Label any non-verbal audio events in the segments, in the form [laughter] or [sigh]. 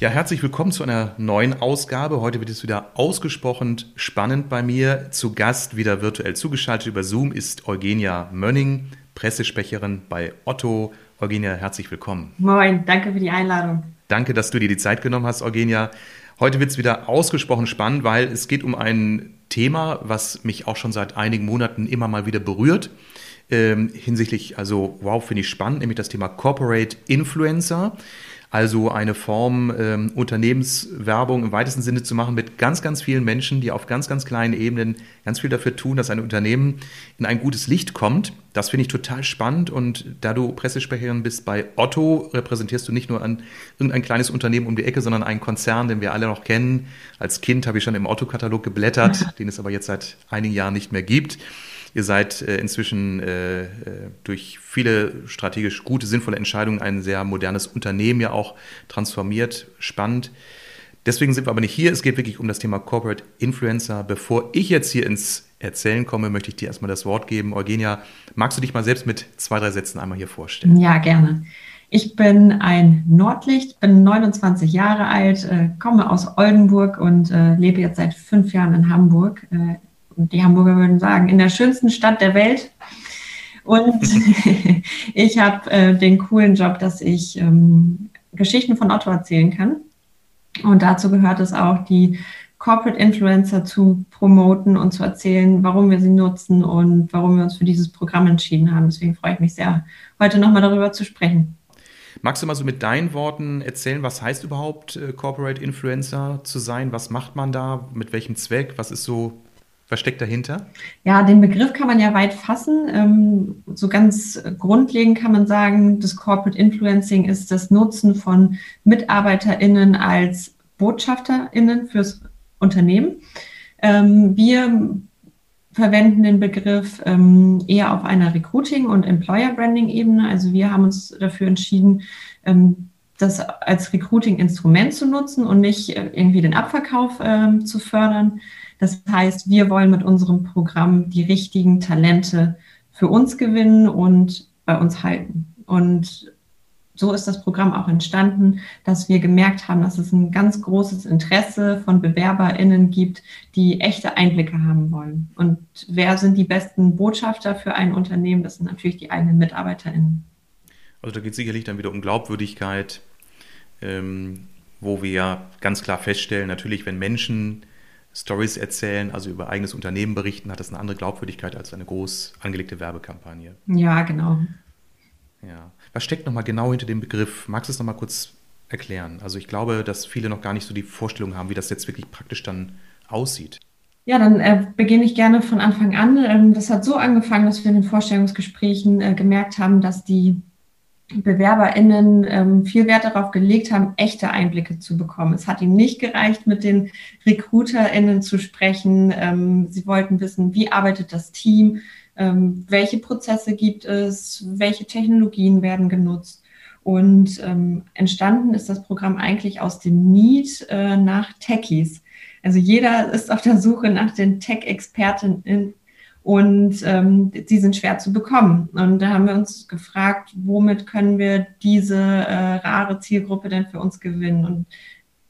Ja, herzlich willkommen zu einer neuen Ausgabe. Heute wird es wieder ausgesprochen spannend bei mir. Zu Gast, wieder virtuell zugeschaltet über Zoom, ist Eugenia Mönning, Pressesprecherin bei Otto. Eugenia, herzlich willkommen. Moin, danke für die Einladung. Danke, dass du dir die Zeit genommen hast, Eugenia. Heute wird es wieder ausgesprochen spannend, weil es geht um ein Thema, was mich auch schon seit einigen Monaten immer mal wieder berührt. Ähm, hinsichtlich, also wow, finde ich spannend, nämlich das Thema Corporate Influencer also eine Form ähm, Unternehmenswerbung im weitesten Sinne zu machen mit ganz, ganz vielen Menschen, die auf ganz, ganz kleinen Ebenen ganz viel dafür tun, dass ein Unternehmen in ein gutes Licht kommt. Das finde ich total spannend und da du Pressesprecherin bist bei Otto, repräsentierst du nicht nur ein, irgendein kleines Unternehmen um die Ecke, sondern einen Konzern, den wir alle noch kennen. Als Kind habe ich schon im Otto-Katalog geblättert, den es aber jetzt seit einigen Jahren nicht mehr gibt. Ihr seid äh, inzwischen äh, äh, durch viele strategisch gute, sinnvolle Entscheidungen ein sehr modernes Unternehmen ja auch transformiert, spannend. Deswegen sind wir aber nicht hier. Es geht wirklich um das Thema Corporate Influencer. Bevor ich jetzt hier ins Erzählen komme, möchte ich dir erstmal das Wort geben. Eugenia, magst du dich mal selbst mit zwei, drei Sätzen einmal hier vorstellen? Ja, gerne. Ich bin ein Nordlicht, bin 29 Jahre alt, komme aus Oldenburg und lebe jetzt seit fünf Jahren in Hamburg. Die Hamburger würden sagen, in der schönsten Stadt der Welt. Und [laughs] ich habe äh, den coolen Job, dass ich ähm, Geschichten von Otto erzählen kann. Und dazu gehört es auch, die Corporate Influencer zu promoten und zu erzählen, warum wir sie nutzen und warum wir uns für dieses Programm entschieden haben. Deswegen freue ich mich sehr, heute nochmal darüber zu sprechen. Magst du mal so mit deinen Worten erzählen, was heißt überhaupt äh, Corporate Influencer zu sein? Was macht man da? Mit welchem Zweck? Was ist so was steckt dahinter? Ja, den Begriff kann man ja weit fassen. Ähm, so ganz grundlegend kann man sagen, das Corporate Influencing ist das Nutzen von MitarbeiterInnen als BotschafterInnen fürs Unternehmen. Ähm, wir verwenden den Begriff ähm, eher auf einer Recruiting- und Employer-Branding-Ebene. Also wir haben uns dafür entschieden, das als Recruiting-Instrument zu nutzen und nicht äh, irgendwie den Abverkauf zu fördern. Das heißt, wir wollen mit unserem Programm die richtigen Talente für uns gewinnen und bei uns halten. Und so ist das Programm auch entstanden, dass wir gemerkt haben, dass es ein ganz großes Interesse von BewerberInnen gibt, die echte Einblicke haben wollen. Und wer sind die besten Botschafter für ein Unternehmen? Das sind natürlich die eigenen MitarbeiterInnen. Also da geht es sicherlich dann wieder um Glaubwürdigkeit, ähm, wo wir ja ganz klar feststellen, natürlich, wenn Menschen Stories erzählen, also über eigenes Unternehmen berichten, hat das eine andere Glaubwürdigkeit als eine groß angelegte Werbekampagne. Ja, genau. Ja. Was steckt nochmal genau hinter dem Begriff? Magst du es nochmal kurz erklären? Also ich glaube, dass viele noch gar nicht so die Vorstellung haben, wie das jetzt wirklich praktisch dann aussieht. Ja, dann äh, beginne ich gerne von Anfang an. Ähm, das hat so angefangen, dass wir in den Vorstellungsgesprächen äh, gemerkt haben, dass die BewerberInnen ähm, viel Wert darauf gelegt haben, echte Einblicke zu bekommen. Es hat ihnen nicht gereicht, mit den RecruiterInnen zu sprechen. Ähm, sie wollten wissen, wie arbeitet das Team, ähm, welche Prozesse gibt es, welche Technologien werden genutzt. Und ähm, entstanden ist das Programm eigentlich aus dem Need äh, nach Techies. Also jeder ist auf der Suche nach den Tech-Expertinnen und ähm, die sind schwer zu bekommen. Und da haben wir uns gefragt, womit können wir diese äh, rare Zielgruppe denn für uns gewinnen? Und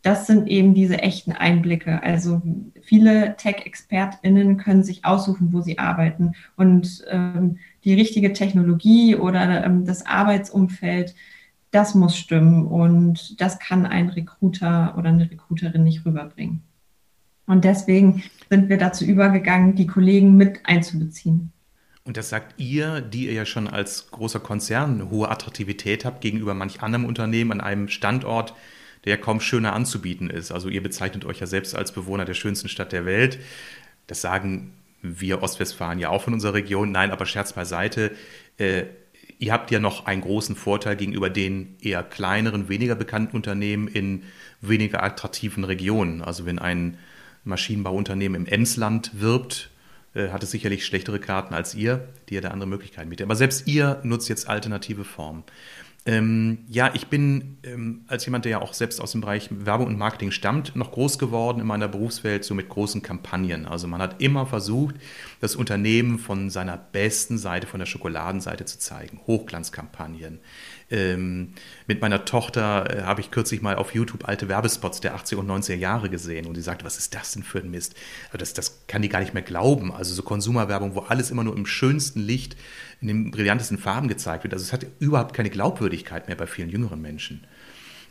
das sind eben diese echten Einblicke. Also viele Tech-ExpertInnen können sich aussuchen, wo sie arbeiten. Und ähm, die richtige Technologie oder ähm, das Arbeitsumfeld, das muss stimmen. Und das kann ein Recruiter oder eine Recruiterin nicht rüberbringen. Und deswegen sind wir dazu übergegangen, die Kollegen mit einzubeziehen. Und das sagt ihr, die ihr ja schon als großer Konzern eine hohe Attraktivität habt gegenüber manch anderem Unternehmen an einem Standort, der ja kaum schöner anzubieten ist. Also ihr bezeichnet euch ja selbst als Bewohner der schönsten Stadt der Welt. Das sagen wir Ostwestfalen ja auch von unserer Region. Nein, aber Scherz beiseite. Äh, ihr habt ja noch einen großen Vorteil gegenüber den eher kleineren, weniger bekannten Unternehmen in weniger attraktiven Regionen. Also wenn ein Maschinenbauunternehmen im Emsland wirbt, äh, hat es sicherlich schlechtere Karten als ihr, die ja da andere Möglichkeiten bietet. Aber selbst ihr nutzt jetzt alternative Formen. Ähm, ja, ich bin ähm, als jemand, der ja auch selbst aus dem Bereich Werbung und Marketing stammt, noch groß geworden in meiner Berufswelt so mit großen Kampagnen. Also man hat immer versucht, das Unternehmen von seiner besten Seite, von der Schokoladenseite zu zeigen. Hochglanzkampagnen, ähm, mit meiner Tochter äh, habe ich kürzlich mal auf YouTube alte Werbespots der 80er und 90er Jahre gesehen und die sagte, was ist das denn für ein Mist? Also das, das kann die gar nicht mehr glauben. Also so Konsumerwerbung, wo alles immer nur im schönsten Licht, in den brillantesten Farben gezeigt wird. Also es hat überhaupt keine Glaubwürdigkeit mehr bei vielen jüngeren Menschen.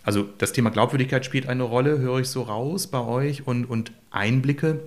Also das Thema Glaubwürdigkeit spielt eine Rolle, höre ich so raus bei euch und, und Einblicke.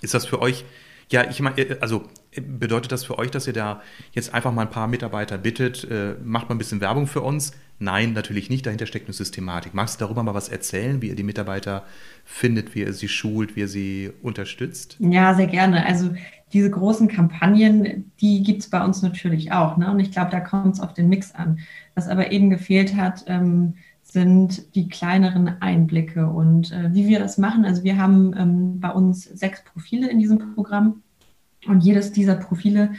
Ist das für euch ja, ich meine, äh, also äh, bedeutet das für euch, dass ihr da jetzt einfach mal ein paar Mitarbeiter bittet, äh, macht mal ein bisschen Werbung für uns? Nein, natürlich nicht. Dahinter steckt eine Systematik. Magst du darüber mal was erzählen, wie ihr die Mitarbeiter findet, wie ihr sie schult, wie ihr sie unterstützt? Ja, sehr gerne. Also diese großen Kampagnen, die gibt es bei uns natürlich auch. Ne? Und ich glaube, da kommt es auf den Mix an. Was aber eben gefehlt hat, ähm, sind die kleineren Einblicke und äh, wie wir das machen. Also wir haben ähm, bei uns sechs Profile in diesem Programm und jedes dieser Profile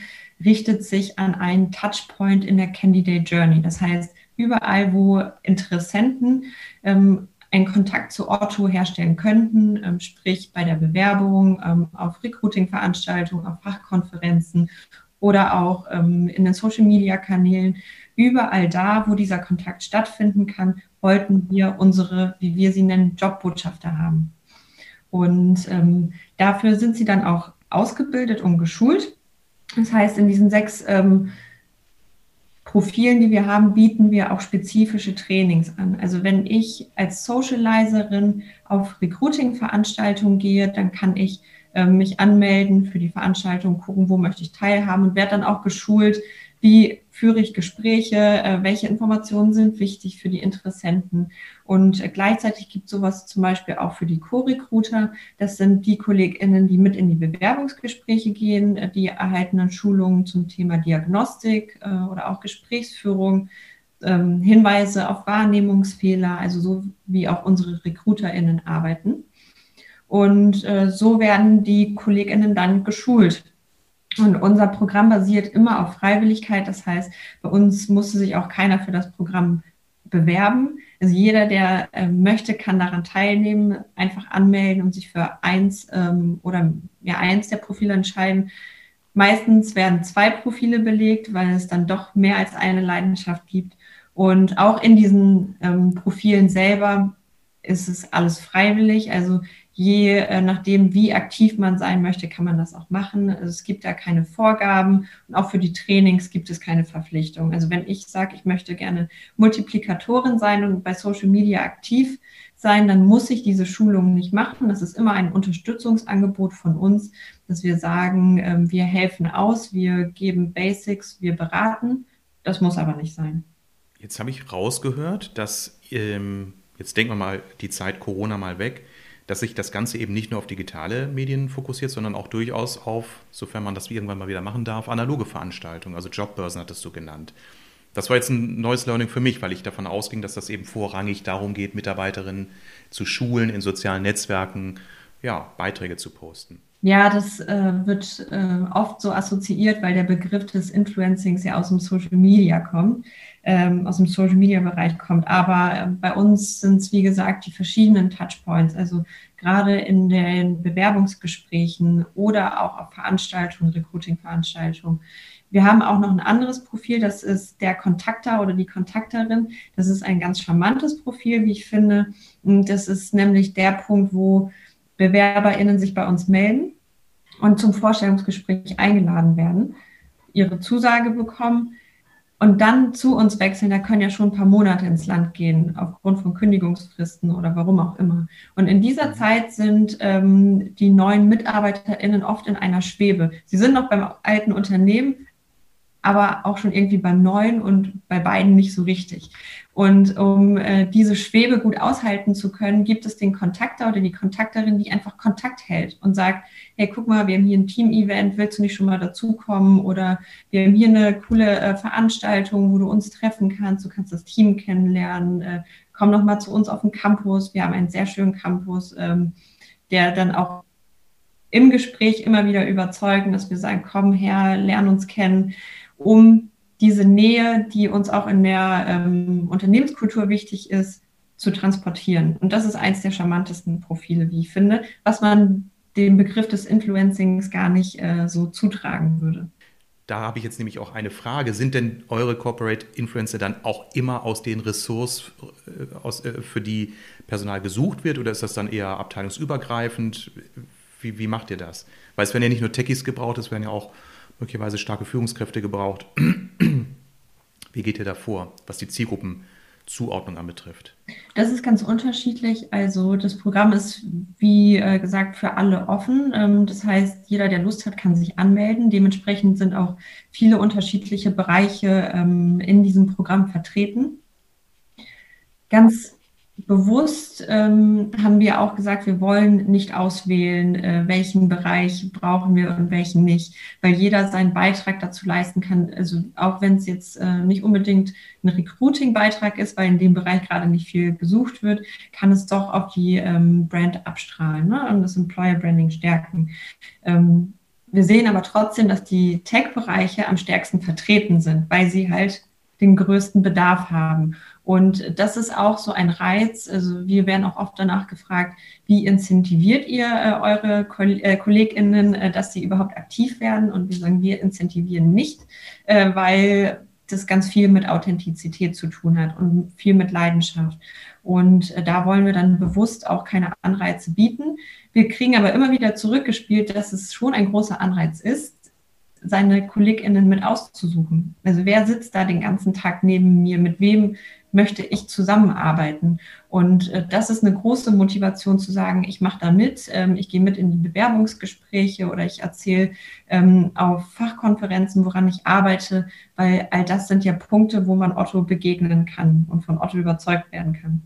richtet sich an einen Touchpoint in der Candidate Journey. Das heißt, überall, wo Interessenten ähm, einen Kontakt zu Otto herstellen könnten, ähm, sprich bei der Bewerbung, ähm, auf Recruiting-Veranstaltungen, auf Fachkonferenzen oder auch ähm, in den Social-Media-Kanälen, überall da, wo dieser Kontakt stattfinden kann, wollten wir unsere, wie wir sie nennen, Jobbotschafter haben. Und ähm, dafür sind sie dann auch ausgebildet und geschult. Das heißt, in diesen sechs ähm, Profilen, die wir haben, bieten wir auch spezifische Trainings an. Also wenn ich als Socializerin auf Recruiting-Veranstaltungen gehe, dann kann ich äh, mich anmelden für die Veranstaltung, gucken, wo möchte ich teilhaben und werde dann auch geschult, wie führe ich Gespräche, äh, welche Informationen sind wichtig für die Interessenten. Und äh, gleichzeitig gibt es sowas zum Beispiel auch für die Co-Recruiter. Das sind die KollegInnen, die mit in die Bewerbungsgespräche gehen, äh, die erhalten dann Schulungen zum Thema Diagnostik oder auch Gesprächsführung. Ähm, Hinweise auf Wahrnehmungsfehler, also so wie auch unsere RecruiterInnen arbeiten. Und so werden die KollegInnen dann geschult und unser Programm basiert immer auf Freiwilligkeit. Das heißt, bei uns musste sich auch keiner für das Programm bewerben. Also jeder, der äh, möchte, kann daran teilnehmen, einfach anmelden und sich für eins ähm, oder ja, eins der Profile entscheiden. Meistens werden zwei Profile belegt, weil es dann doch mehr als eine Leidenschaft gibt. Und auch in diesen ähm, Profilen selber ist es alles freiwillig. Also je äh, nachdem, wie aktiv man sein möchte, kann man das auch machen. Also es gibt da keine Vorgaben und auch für die Trainings gibt es keine Verpflichtung. Also wenn ich sage, ich möchte gerne Multiplikatorin sein und bei Social Media aktiv sein, dann muss ich diese Schulung nicht machen. Das ist immer ein Unterstützungsangebot von uns, dass wir sagen, äh, wir helfen aus, wir geben Basics, wir beraten. Das muss aber nicht sein. Jetzt habe ich rausgehört, dass, ähm, jetzt denken wir mal die Zeit Corona mal weg, dass sich das Ganze eben nicht nur auf digitale Medien fokussiert, sondern auch durchaus auf, sofern man das irgendwann mal wieder machen darf, analoge Veranstaltungen, also Jobbörsen hattest du genannt. Das war jetzt ein neues Learning für mich, weil ich davon ausging, dass das eben vorrangig darum geht, Mitarbeiterinnen zu schulen, in sozialen Netzwerken ja, Beiträge zu posten. Ja, das äh, wird äh, oft so assoziiert, weil der Begriff des Influencings ja aus dem Social Media kommt, ähm, aus dem Social Media Bereich kommt. Aber äh, bei uns sind es, wie gesagt, die verschiedenen Touchpoints. Also gerade in den Bewerbungsgesprächen oder auch auf Veranstaltungen, Recruiting-Veranstaltungen. Wir haben auch noch ein anderes Profil, das ist der Kontakter oder die Kontakterin. Das ist ein ganz charmantes Profil, wie ich finde. Und das ist nämlich der Punkt, wo BewerberInnen sich bei uns melden und zum Vorstellungsgespräch eingeladen werden, ihre Zusage bekommen und dann zu uns wechseln, da können ja schon ein paar Monate ins Land gehen, aufgrund von Kündigungsfristen oder warum auch immer. Und in dieser Zeit sind ähm, die neuen MitarbeiterInnen oft in einer Schwebe. Sie sind noch beim alten Unternehmen, aber auch schon irgendwie beim neuen und bei beiden nicht so richtig. Und um äh, diese Schwebe gut aushalten zu können, gibt es den Kontakter oder die Kontakterin, die einfach Kontakt hält und sagt, hey, guck mal, wir haben hier ein Team-Event, willst du nicht schon mal dazukommen? Oder wir haben hier eine coole äh, Veranstaltung, wo du uns treffen kannst, du kannst das Team kennenlernen, äh, komm noch mal zu uns auf den Campus. Wir haben einen sehr schönen Campus, ähm, der dann auch im Gespräch immer wieder überzeugen, dass wir sagen, komm her, lern uns kennen, um diese Nähe, die uns auch in der ähm, Unternehmenskultur wichtig ist, zu transportieren. Und das ist eins der charmantesten Profile, wie ich finde, was man dem Begriff des Influencings gar nicht äh, so zutragen würde. Da habe ich jetzt nämlich auch eine Frage. Sind denn eure Corporate Influencer dann auch immer aus den Ressorts, äh, aus, äh, für die Personal gesucht wird, oder ist das dann eher abteilungsübergreifend? Wie, wie macht ihr das? Weil es werden ja nicht nur Techies gebraucht, es werden ja auch möglicherweise starke Führungskräfte gebraucht. [clears throat] Wie geht ihr da vor, was die Zielgruppenzuordnung anbetrifft? Das ist ganz unterschiedlich. Also das Programm ist, wie äh, gesagt, für alle offen. Ähm, das heißt, jeder, der Lust hat, kann sich anmelden. Dementsprechend sind auch viele unterschiedliche Bereiche ähm, in diesem Programm vertreten. Ganz bewusst ähm, haben wir auch gesagt, wir wollen nicht auswählen, äh, welchen Bereich brauchen wir und welchen nicht, weil jeder seinen Beitrag dazu leisten kann. Also auch wenn es jetzt äh, nicht unbedingt ein Recruiting-Beitrag ist, weil in dem Bereich gerade nicht viel gesucht wird, kann es doch auf die ähm, Brand abstrahlen ne? und das Employer Branding stärken. Ähm, wir sehen aber trotzdem, dass die Tech-Bereiche am stärksten vertreten sind, weil sie halt den größten Bedarf haben. Und das ist auch so ein Reiz. Also wir werden auch oft danach gefragt, wie incentiviert ihr äh, eure Koll äh, KollegInnen, äh, dass sie überhaupt aktiv werden? Und wir sagen, wir incentivieren nicht, äh, weil das ganz viel mit Authentizität zu tun hat und viel mit Leidenschaft. Und äh, da wollen wir dann bewusst auch keine Anreize bieten. Wir kriegen aber immer wieder zurückgespielt, dass es schon ein großer Anreiz ist, seine KollegInnen mit auszusuchen. Also wer sitzt da den ganzen Tag neben mir? Mit wem möchte ich zusammenarbeiten? Und äh, das ist eine große Motivation zu sagen, ich mache da mit, ähm, ich gehe mit in die Bewerbungsgespräche oder ich erzähle ähm, auf Fachkonferenzen, woran ich arbeite, weil all das sind ja Punkte, wo man Otto begegnen kann und von Otto überzeugt werden kann.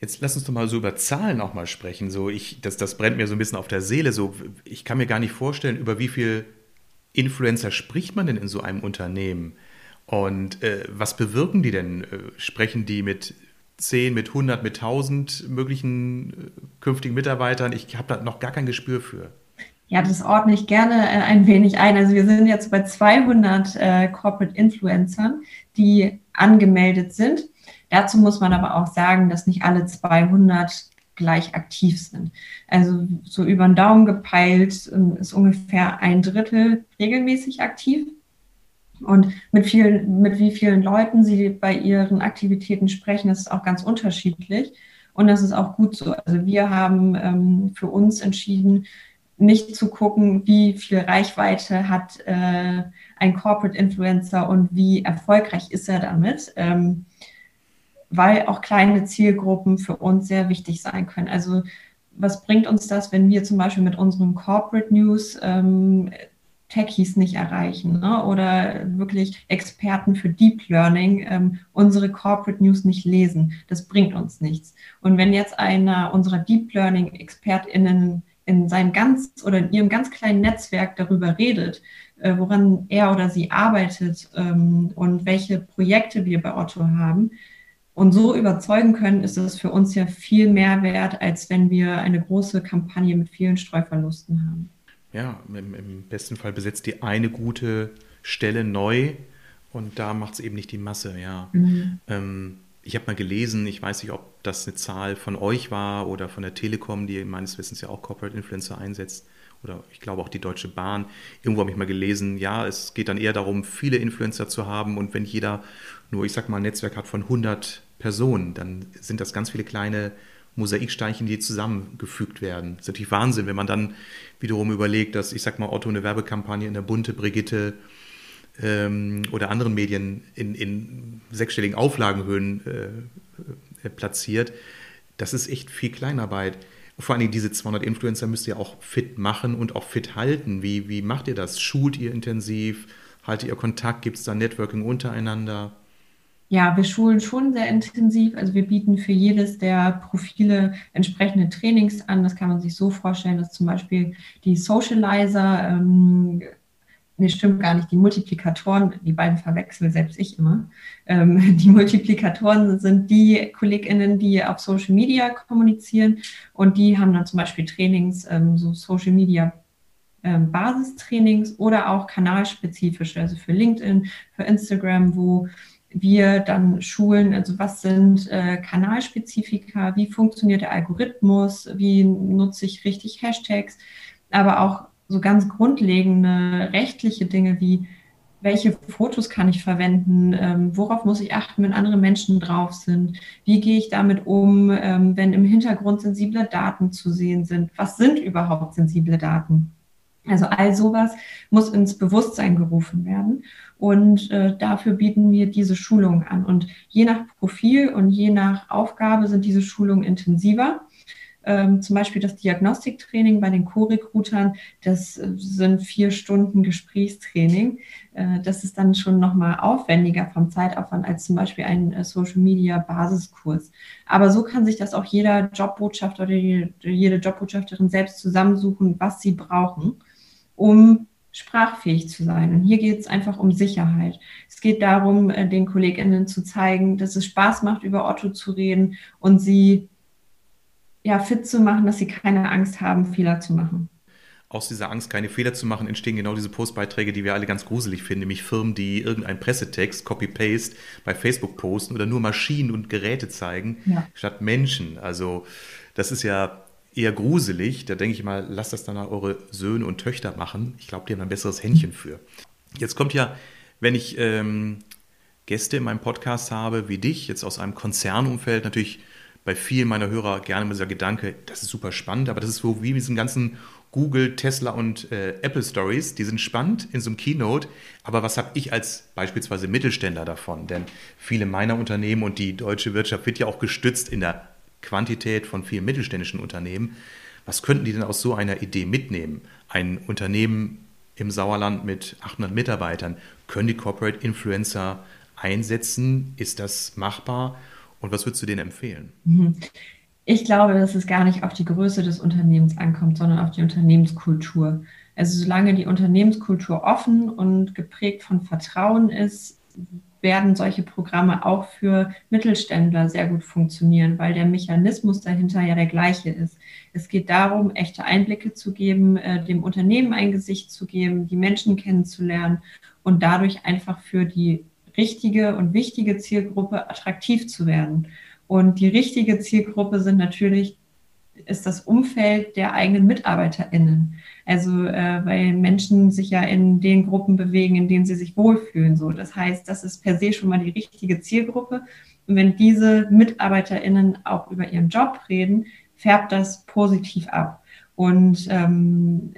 Jetzt lass uns doch mal so über Zahlen auch mal sprechen. So ich, das, das brennt mir so ein bisschen auf der Seele. So, ich kann mir gar nicht vorstellen, über wie viel Influencer spricht man denn in so einem Unternehmen? Und äh, was bewirken die denn? Äh, sprechen die mit 10, mit 100, mit 1000 möglichen äh, künftigen Mitarbeitern? Ich habe da noch gar kein Gespür für. Ja, das ordne ich gerne äh, ein wenig ein. Also wir sind jetzt bei 200 äh, Corporate Influencern, die angemeldet sind. Dazu muss man aber auch sagen, dass nicht alle 200 gleich aktiv sind. Also so über den Daumen gepeilt ähm, ist ungefähr ein Drittel regelmäßig aktiv. Und mit, viel, mit wie vielen Leuten sie bei ihren Aktivitäten sprechen, ist auch ganz unterschiedlich. Und das ist auch gut so. Also wir haben ähm, für uns entschieden, nicht zu gucken, wie viel Reichweite hat äh, ein Corporate Influencer und wie erfolgreich ist er damit. Ähm, weil auch kleine Zielgruppen für uns sehr wichtig sein können. Also was bringt uns das, wenn wir zum Beispiel mit unseren Corporate News ähm, Techies nicht erreichen ne? oder wirklich Experten für Deep Learning ähm, unsere Corporate News nicht lesen. Das bringt uns nichts. Und wenn jetzt einer unserer Deep Learning ExpertInnen in seinem ganz oder in ihrem ganz kleinen Netzwerk darüber redet, äh, woran er oder sie arbeitet ähm, und welche Projekte wir bei Otto haben, und so überzeugen können, ist es für uns ja viel mehr wert, als wenn wir eine große Kampagne mit vielen Streuverlusten haben. Ja, im, im besten Fall besetzt die eine gute Stelle neu und da macht es eben nicht die Masse, ja. Mhm. Ähm, ich habe mal gelesen, ich weiß nicht, ob das eine Zahl von euch war oder von der Telekom, die meines Wissens ja auch Corporate Influencer einsetzt, oder ich glaube auch die Deutsche Bahn. Irgendwo habe ich mal gelesen, ja, es geht dann eher darum, viele Influencer zu haben und wenn jeder nur, ich sag mal, ein Netzwerk hat von 100 Personen, dann sind das ganz viele kleine Mosaiksteinchen, die zusammengefügt werden. Das ist natürlich Wahnsinn, wenn man dann wiederum überlegt, dass, ich sag mal, Otto eine Werbekampagne in der Bunte, Brigitte ähm, oder anderen Medien in, in sechsstelligen Auflagenhöhen äh, platziert. Das ist echt viel Kleinarbeit. Vor allen Dingen diese 200 Influencer müsst ihr auch fit machen und auch fit halten. Wie, wie macht ihr das? Schult ihr intensiv? Haltet ihr Kontakt? Gibt es da Networking untereinander? Ja, wir schulen schon sehr intensiv. Also wir bieten für jedes der Profile entsprechende Trainings an. Das kann man sich so vorstellen, dass zum Beispiel die Socializer ähm, nee, stimmt gar nicht, die Multiplikatoren, die beiden verwechseln selbst ich immer. Ähm, [laughs] die Multiplikatoren sind die KollegInnen, die auf Social Media kommunizieren und die haben dann zum Beispiel Trainings, ähm, so Social Media ähm, Basistrainings oder auch kanalspezifische, also für LinkedIn, für Instagram, wo wir dann schulen, also was sind äh, Kanalspezifika, wie funktioniert der Algorithmus, wie nutze ich richtig Hashtags, aber auch so ganz grundlegende rechtliche Dinge wie, welche Fotos kann ich verwenden, ähm, worauf muss ich achten, wenn andere Menschen drauf sind, wie gehe ich damit um, ähm, wenn im Hintergrund sensible Daten zu sehen sind, was sind überhaupt sensible Daten. Also all sowas muss ins Bewusstsein gerufen werden und äh, dafür bieten wir diese Schulungen an. Und je nach Profil und je nach Aufgabe sind diese Schulungen intensiver ähm, zum Beispiel das Diagnostiktraining bei den Co-Recruitern, das äh, sind vier Stunden Gesprächstraining. Äh, das ist dann schon nochmal aufwendiger vom Zeitaufwand als zum Beispiel ein äh, Social Media Basiskurs. Aber so kann sich das auch jeder Jobbotschafter oder jede Jobbotschafterin selbst zusammensuchen, was sie brauchen, um sprachfähig zu sein. Und hier geht es einfach um Sicherheit. Es geht darum, den KollegInnen zu zeigen, dass es Spaß macht, über Otto zu reden und sie ja, fit zu machen, dass sie keine Angst haben, Fehler zu machen. Aus dieser Angst, keine Fehler zu machen, entstehen genau diese Postbeiträge, die wir alle ganz gruselig finden, nämlich Firmen, die irgendeinen Pressetext, Copy-Paste bei Facebook posten oder nur Maschinen und Geräte zeigen, ja. statt Menschen. Also das ist ja eher gruselig. Da denke ich mal, lasst das dann eure Söhne und Töchter machen. Ich glaube, die haben ein besseres Händchen für. Jetzt kommt ja, wenn ich ähm, Gäste in meinem Podcast habe, wie dich, jetzt aus einem Konzernumfeld, natürlich bei vielen meiner Hörer gerne mit dieser Gedanke, das ist super spannend, aber das ist so wie mit diesen ganzen Google, Tesla und äh, Apple Stories, die sind spannend in so einem Keynote, aber was habe ich als beispielsweise Mittelständler davon? Denn viele meiner Unternehmen und die deutsche Wirtschaft wird ja auch gestützt in der Quantität von vielen mittelständischen Unternehmen. Was könnten die denn aus so einer Idee mitnehmen? Ein Unternehmen im Sauerland mit 800 Mitarbeitern, können die Corporate Influencer einsetzen? Ist das machbar? Und was würdest du denen empfehlen? Mhm. Ich glaube, dass es gar nicht auf die Größe des Unternehmens ankommt, sondern auf die Unternehmenskultur. Also solange die Unternehmenskultur offen und geprägt von Vertrauen ist, werden solche Programme auch für Mittelständler sehr gut funktionieren, weil der Mechanismus dahinter ja der gleiche ist. Es geht darum, echte Einblicke zu geben, äh, dem Unternehmen ein Gesicht zu geben, die Menschen kennenzulernen und dadurch einfach für die richtige und wichtige Zielgruppe attraktiv zu werden. Und die richtige Zielgruppe sind natürlich, ist das Umfeld der eigenen MitarbeiterInnen. Also, äh, weil Menschen sich ja in den Gruppen bewegen, in denen sie sich wohlfühlen. So, das heißt, das ist per se schon mal die richtige Zielgruppe. Und wenn diese MitarbeiterInnen auch über ihren Job reden, färbt das positiv ab. Und ähm,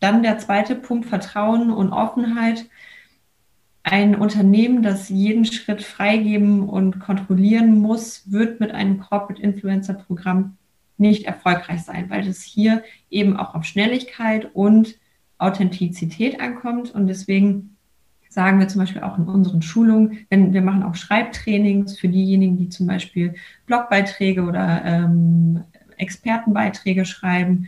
dann der zweite Punkt, Vertrauen und Offenheit ein Unternehmen, das jeden Schritt freigeben und kontrollieren muss, wird mit einem Corporate Influencer Programm nicht erfolgreich sein, weil es hier eben auch auf Schnelligkeit und Authentizität ankommt. Und deswegen sagen wir zum Beispiel auch in unseren Schulungen, wenn wir machen auch Schreibtrainings für diejenigen, die zum Beispiel Blogbeiträge oder ähm, Expertenbeiträge schreiben.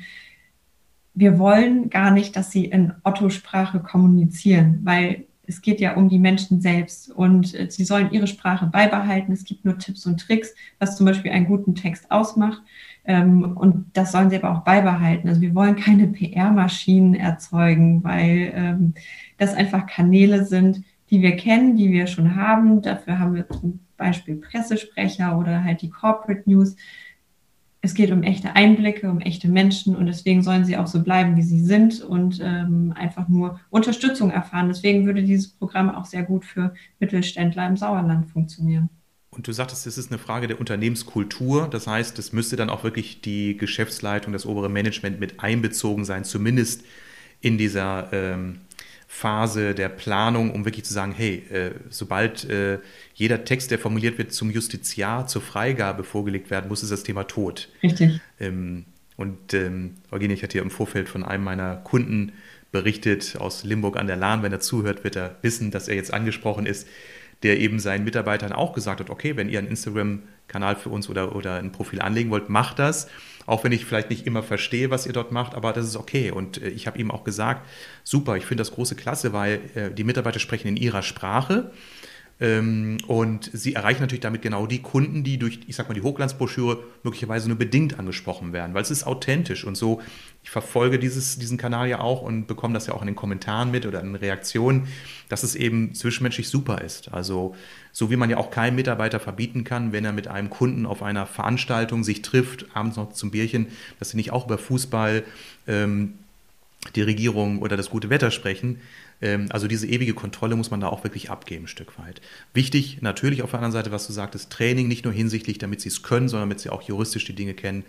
Wir wollen gar nicht, dass sie in Otto-Sprache kommunizieren, weil es geht ja um die Menschen selbst und äh, sie sollen ihre Sprache beibehalten. Es gibt nur Tipps und Tricks, was zum Beispiel einen guten Text ausmacht. Ähm, und das sollen sie aber auch beibehalten. Also wir wollen keine PR-Maschinen erzeugen, weil ähm, das einfach Kanäle sind, die wir kennen, die wir schon haben. Dafür haben wir zum Beispiel Pressesprecher oder halt die Corporate News es geht um echte Einblicke, um echte Menschen und deswegen sollen sie auch so bleiben, wie sie sind und ähm, einfach nur Unterstützung erfahren. Deswegen würde dieses Programm auch sehr gut für Mittelständler im Sauerland funktionieren. Und du sagtest, es ist eine Frage der Unternehmenskultur. Das heißt, es müsste dann auch wirklich die Geschäftsleitung, das obere Management mit einbezogen sein, zumindest in dieser ähm, Phase der Planung, um wirklich zu sagen, hey, äh, sobald äh, jeder Text, der formuliert wird, zum Justiziar, zur Freigabe vorgelegt werden muss, ist das Thema tot. Richtig. Ähm, und ähm, Eugenie, ich hatte ja im Vorfeld von einem meiner Kunden berichtet aus Limburg an der Lahn. Wenn er zuhört, wird er wissen, dass er jetzt angesprochen ist. Der eben seinen Mitarbeitern auch gesagt hat, okay, wenn ihr einen Instagram-Kanal für uns oder, oder ein Profil anlegen wollt, macht das. Auch wenn ich vielleicht nicht immer verstehe, was ihr dort macht, aber das ist okay. Und äh, ich habe ihm auch gesagt, super, ich finde das große Klasse, weil äh, die Mitarbeiter sprechen in ihrer Sprache. Ähm, und sie erreichen natürlich damit genau die Kunden, die durch, ich sag mal, die Hochglanzbroschüre möglicherweise nur bedingt angesprochen werden, weil es ist authentisch und so. Ich verfolge dieses, diesen Kanal ja auch und bekomme das ja auch in den Kommentaren mit oder in Reaktionen, dass es eben zwischenmenschlich super ist. Also, so wie man ja auch keinem Mitarbeiter verbieten kann, wenn er mit einem Kunden auf einer Veranstaltung sich trifft, abends noch zum Bierchen, dass sie nicht auch über Fußball, ähm, die Regierung oder das gute Wetter sprechen. Ähm, also diese ewige Kontrolle muss man da auch wirklich abgeben, ein Stück weit. Wichtig natürlich auf der anderen Seite, was du sagtest, Training nicht nur hinsichtlich, damit sie es können, sondern damit sie auch juristisch die Dinge kennen,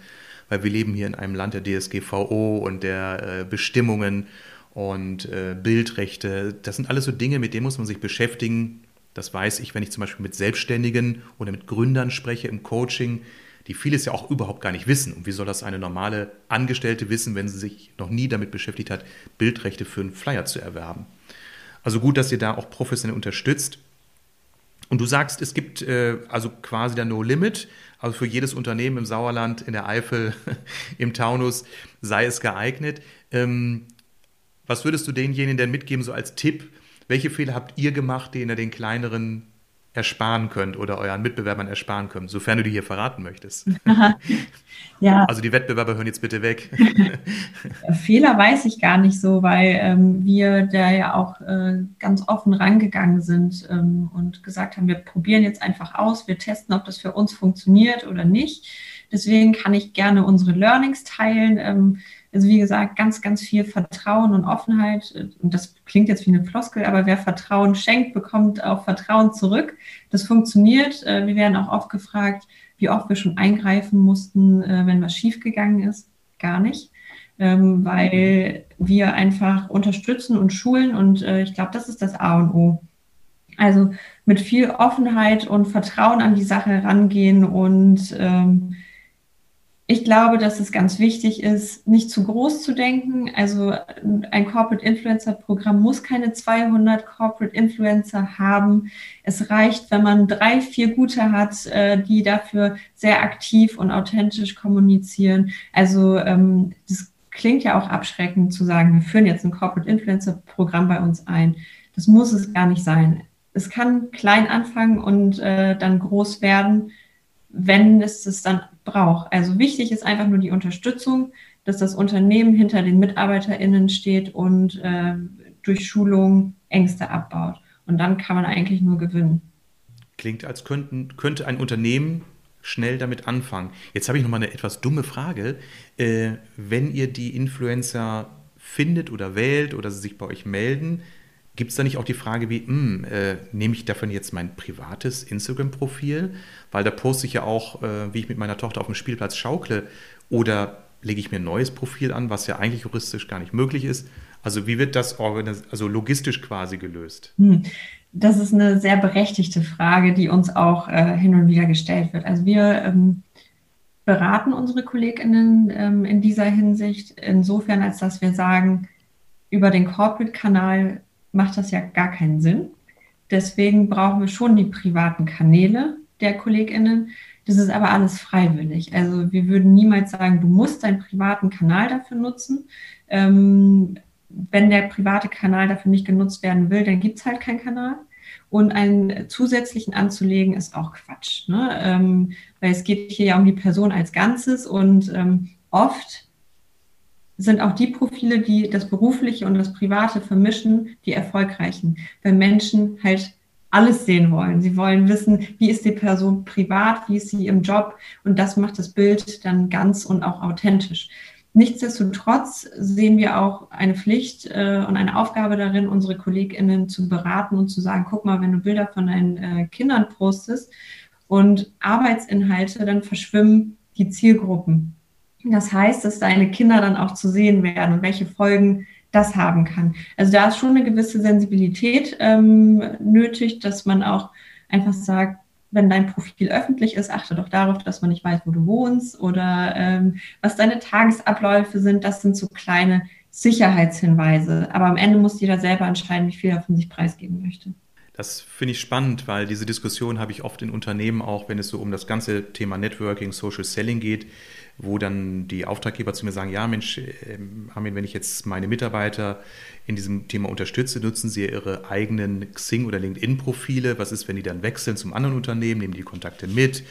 weil wir leben hier in einem Land der DSGVO und der äh, Bestimmungen und äh, Bildrechte. Das sind alles so Dinge, mit denen muss man sich beschäftigen. Das weiß ich, wenn ich zum Beispiel mit Selbstständigen oder mit Gründern spreche im Coaching die vieles ja auch überhaupt gar nicht wissen. Und wie soll das eine normale Angestellte wissen, wenn sie sich noch nie damit beschäftigt hat, Bildrechte für einen Flyer zu erwerben? Also gut, dass ihr da auch professionell unterstützt. Und du sagst, es gibt äh, also quasi der No Limit, also für jedes Unternehmen im Sauerland, in der Eifel, [laughs] im Taunus sei es geeignet. Ähm, was würdest du denjenigen denn mitgeben, so als Tipp? Welche Fehler habt ihr gemacht, die ihr den kleineren ersparen könnt oder euren Mitbewerbern ersparen könnt, sofern du die hier verraten möchtest. [laughs] ja. Also die Wettbewerber hören jetzt bitte weg. [laughs] Fehler weiß ich gar nicht so, weil ähm, wir da ja auch äh, ganz offen rangegangen sind ähm, und gesagt haben, wir probieren jetzt einfach aus, wir testen, ob das für uns funktioniert oder nicht. Deswegen kann ich gerne unsere Learnings teilen. Ähm, also wie gesagt, ganz, ganz viel Vertrauen und Offenheit. Und das klingt jetzt wie eine Floskel, aber wer Vertrauen schenkt, bekommt auch Vertrauen zurück. Das funktioniert. Äh, wir werden auch oft gefragt, wie oft wir schon eingreifen mussten, äh, wenn was schiefgegangen ist. Gar nicht. Ähm, weil wir einfach unterstützen und schulen und äh, ich glaube, das ist das A und O. Also mit viel Offenheit und Vertrauen an die Sache rangehen und ähm, ich glaube, dass es ganz wichtig ist, nicht zu groß zu denken. Also ein Corporate Influencer Programm muss keine 200 Corporate Influencer haben. Es reicht, wenn man drei, vier gute hat, äh, die dafür sehr aktiv und authentisch kommunizieren. Also ähm, das klingt ja auch abschreckend zu sagen, wir führen jetzt ein Corporate Influencer Programm bei uns ein. Das muss es gar nicht sein. Es kann klein anfangen und äh, dann groß werden, wenn es es dann braucht. Also wichtig ist einfach nur die Unterstützung, dass das Unternehmen hinter den MitarbeiterInnen steht und äh, durch Schulung Ängste abbaut. Und dann kann man eigentlich nur gewinnen. Klingt, als könnten, könnte ein Unternehmen schnell damit anfangen. Jetzt habe ich noch mal eine etwas dumme Frage. Äh, wenn ihr die Influencer findet oder wählt oder sie sich bei euch melden, Gibt es da nicht auch die Frage wie, mh, hm, äh, nehme ich davon jetzt mein privates Instagram-Profil? Weil da poste ich ja auch, äh, wie ich mit meiner Tochter auf dem Spielplatz schaukle. Oder lege ich mir ein neues Profil an, was ja eigentlich juristisch gar nicht möglich ist? Also wie wird das also logistisch quasi gelöst? Hm. Das ist eine sehr berechtigte Frage, die uns auch äh, hin und wieder gestellt wird. Also wir ähm, beraten unsere KollegInnen ähm, in dieser Hinsicht insofern, als dass wir sagen, über den Corporate-Kanal macht das ja gar keinen Sinn. Deswegen brauchen wir schon die privaten Kanäle der KollegInnen. Das ist aber alles freiwillig. Also wir würden niemals sagen, du musst deinen privaten Kanal dafür nutzen. Ähm, wenn der private Kanal dafür nicht genutzt werden will, dann gibt es halt keinen Kanal. Und einen zusätzlichen anzulegen ist auch Quatsch. Ne? Ähm, weil es geht hier ja um die Person als Ganzes und ähm, oft sind auch die Profile, die das Berufliche und das Private vermischen, die erfolgreichen, weil Menschen halt alles sehen wollen. Sie wollen wissen, wie ist die Person privat, wie ist sie im Job und das macht das Bild dann ganz und auch authentisch. Nichtsdestotrotz sehen wir auch eine Pflicht äh, und eine Aufgabe darin, unsere KollegInnen zu beraten und zu sagen, guck mal, wenn du Bilder von deinen äh, Kindern postest und Arbeitsinhalte, dann verschwimmen die Zielgruppen. Das heißt, dass deine Kinder dann auch zu sehen werden und welche Folgen das haben kann. Also da ist schon eine gewisse Sensibilität ähm, nötig, dass man auch einfach sagt, wenn dein Profil öffentlich ist, achte doch darauf, dass man nicht weiß, wo du wohnst oder ähm, was deine Tagesabläufe sind. Das sind so kleine Sicherheitshinweise. Aber am Ende muss jeder selber entscheiden, wie viel er von sich preisgeben möchte. Das finde ich spannend, weil diese Diskussion habe ich oft in Unternehmen auch, wenn es so um das ganze Thema Networking, Social Selling geht, wo dann die Auftraggeber zu mir sagen, ja Mensch, ähm, Armin, wenn ich jetzt meine Mitarbeiter in diesem Thema unterstütze, nutzen sie ihre eigenen Xing- oder LinkedIn-Profile. Was ist, wenn die dann wechseln zum anderen Unternehmen, nehmen die Kontakte mit?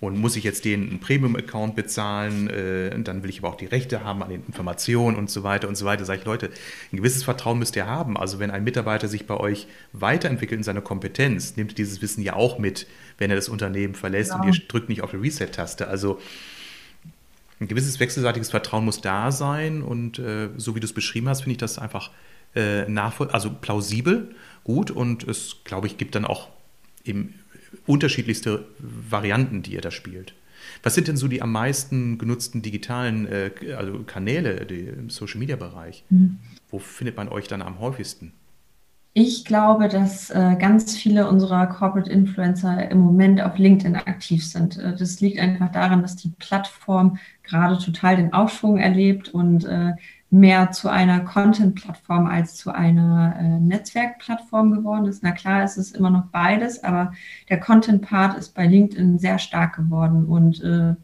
Und muss ich jetzt denen einen Premium-Account bezahlen? Äh, dann will ich aber auch die Rechte haben an den Informationen und so weiter und so weiter. Sage ich, Leute, ein gewisses Vertrauen müsst ihr haben. Also wenn ein Mitarbeiter sich bei euch weiterentwickelt in seiner Kompetenz, nimmt dieses Wissen ja auch mit, wenn er das Unternehmen verlässt genau. und ihr drückt nicht auf die Reset-Taste. Also ein gewisses wechselseitiges Vertrauen muss da sein und äh, so wie du es beschrieben hast, finde ich das einfach äh, nachvoll also plausibel, gut und es, glaube ich, gibt dann auch eben unterschiedlichste Varianten, die ihr da spielt. Was sind denn so die am meisten genutzten digitalen äh, also Kanäle im Social-Media-Bereich? Mhm. Wo findet man euch dann am häufigsten? Ich glaube, dass äh, ganz viele unserer Corporate Influencer im Moment auf LinkedIn aktiv sind. Äh, das liegt einfach daran, dass die Plattform gerade total den Aufschwung erlebt und äh, mehr zu einer Content-Plattform als zu einer äh, Netzwerkplattform geworden ist. Na klar, es ist immer noch beides, aber der Content-Part ist bei LinkedIn sehr stark geworden und äh,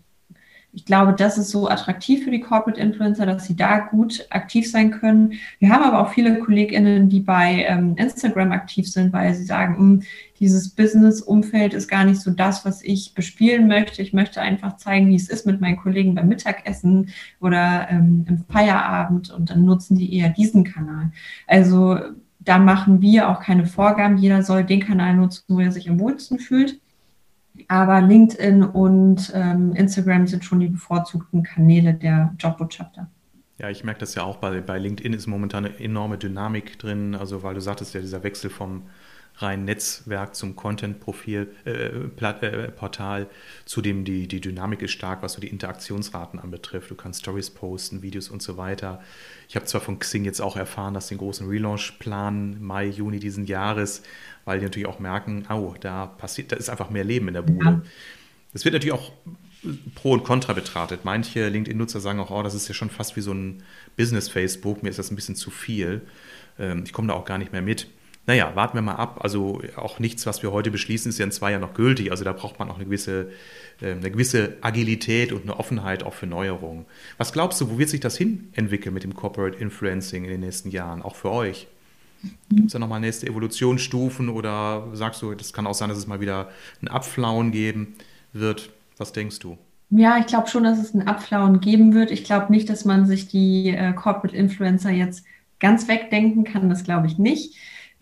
ich glaube, das ist so attraktiv für die Corporate Influencer, dass sie da gut aktiv sein können. Wir haben aber auch viele KollegInnen, die bei ähm, Instagram aktiv sind, weil sie sagen, hm, dieses Business-Umfeld ist gar nicht so das, was ich bespielen möchte. Ich möchte einfach zeigen, wie es ist mit meinen Kollegen beim Mittagessen oder ähm, im Feierabend und dann nutzen die eher diesen Kanal. Also da machen wir auch keine Vorgaben. Jeder soll den Kanal nutzen, wo er sich am wohlsten fühlt. Aber LinkedIn und ähm, Instagram sind schon die bevorzugten Kanäle der Jobbotschafter. Ja, ich merke das ja auch bei, bei LinkedIn ist momentan eine enorme Dynamik drin, also weil du sagtest ja, dieser Wechsel vom rein Netzwerk zum Content-Profil, äh, äh, Portal, zudem die, die Dynamik ist stark, was so die Interaktionsraten anbetrifft. Du kannst Stories posten, Videos und so weiter. Ich habe zwar von Xing jetzt auch erfahren, dass den großen Relaunch planen, Mai, Juni diesen Jahres, weil die natürlich auch merken, oh, da passiert, da ist einfach mehr Leben in der Bude. Es ja. wird natürlich auch Pro und Contra betrachtet. Manche LinkedIn-Nutzer sagen auch, oh, das ist ja schon fast wie so ein Business-Facebook, mir ist das ein bisschen zu viel. Ähm, ich komme da auch gar nicht mehr mit. Naja, warten wir mal ab. Also auch nichts, was wir heute beschließen, ist ja in zwei Jahren noch gültig. Also da braucht man auch eine gewisse, ähm, eine gewisse Agilität und eine Offenheit auch für Neuerungen. Was glaubst du, wo wird sich das hin entwickeln mit dem Corporate Influencing in den nächsten Jahren, auch für euch? Gibt es da nochmal nächste Evolutionsstufen oder sagst du, das kann auch sein, dass es mal wieder ein Abflauen geben wird? Was denkst du? Ja, ich glaube schon, dass es ein Abflauen geben wird. Ich glaube nicht, dass man sich die äh, Corporate Influencer jetzt ganz wegdenken kann. Das glaube ich nicht.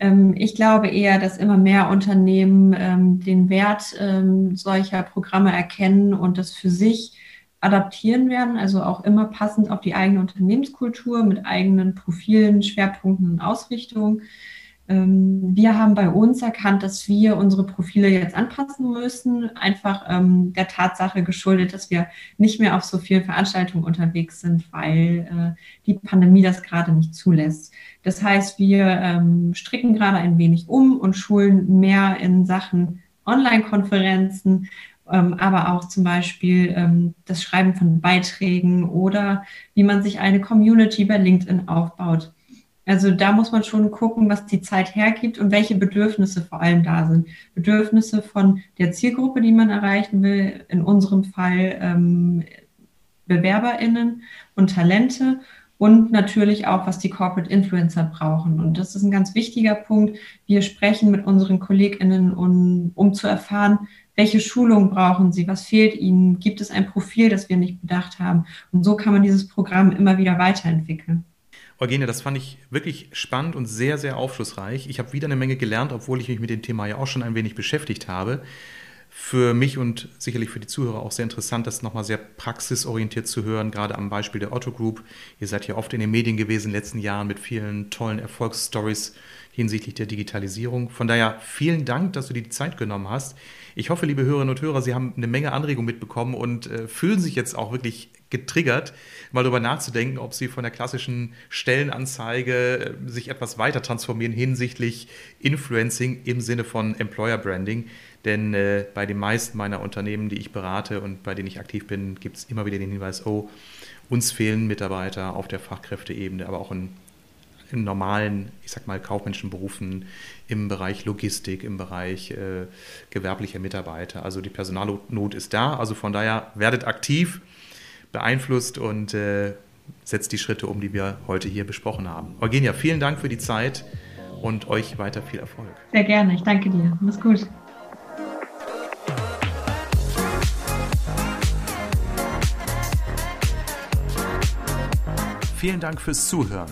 Ähm, ich glaube eher, dass immer mehr Unternehmen ähm, den Wert ähm, solcher Programme erkennen und das für sich adaptieren werden, also auch immer passend auf die eigene Unternehmenskultur mit eigenen Profilen, Schwerpunkten und Ausrichtungen. Ähm, wir haben bei uns erkannt, dass wir unsere Profile jetzt anpassen müssen, einfach ähm, der Tatsache geschuldet, dass wir nicht mehr auf so vielen Veranstaltungen unterwegs sind, weil äh, die Pandemie das gerade nicht zulässt. Das heißt, wir ähm, stricken gerade ein wenig um und schulen mehr in Sachen Online-Konferenzen, ähm, aber auch zum Beispiel ähm, das Schreiben von Beiträgen oder wie man sich eine Community bei LinkedIn aufbaut. Also da muss man schon gucken, was die Zeit hergibt und welche Bedürfnisse vor allem da sind. Bedürfnisse von der Zielgruppe, die man erreichen will, in unserem Fall ähm, BewerberInnen und Talente und natürlich auch, was die Corporate Influencer brauchen. Und das ist ein ganz wichtiger Punkt. Wir sprechen mit unseren KollegInnen, um, um zu erfahren, welche Schulungen brauchen sie, was fehlt ihnen, gibt es ein Profil, das wir nicht bedacht haben. Und so kann man dieses Programm immer wieder weiterentwickeln. Eugenie, das fand ich wirklich spannend und sehr, sehr aufschlussreich. Ich habe wieder eine Menge gelernt, obwohl ich mich mit dem Thema ja auch schon ein wenig beschäftigt habe. Für mich und sicherlich für die Zuhörer auch sehr interessant, das nochmal sehr praxisorientiert zu hören, gerade am Beispiel der Otto Group. Ihr seid ja oft in den Medien gewesen in den letzten Jahren mit vielen tollen Erfolgsstories hinsichtlich der Digitalisierung. Von daher vielen Dank, dass du dir die Zeit genommen hast. Ich hoffe, liebe Hörerinnen und Hörer, Sie haben eine Menge Anregungen mitbekommen und äh, fühlen sich jetzt auch wirklich getriggert, mal darüber nachzudenken, ob Sie von der klassischen Stellenanzeige äh, sich etwas weiter transformieren hinsichtlich Influencing im Sinne von Employer Branding. Denn äh, bei den meisten meiner Unternehmen, die ich berate und bei denen ich aktiv bin, gibt es immer wieder den Hinweis, oh, uns fehlen Mitarbeiter auf der Fachkräfteebene, aber auch in in normalen, ich sag mal, kaufmännischen Berufen im Bereich Logistik, im Bereich äh, gewerblicher Mitarbeiter. Also die Personalnot ist da. Also von daher werdet aktiv, beeinflusst und äh, setzt die Schritte um, die wir heute hier besprochen haben. Eugenia, vielen Dank für die Zeit und euch weiter viel Erfolg. Sehr gerne, ich danke dir. Mach's gut. Vielen Dank fürs Zuhören.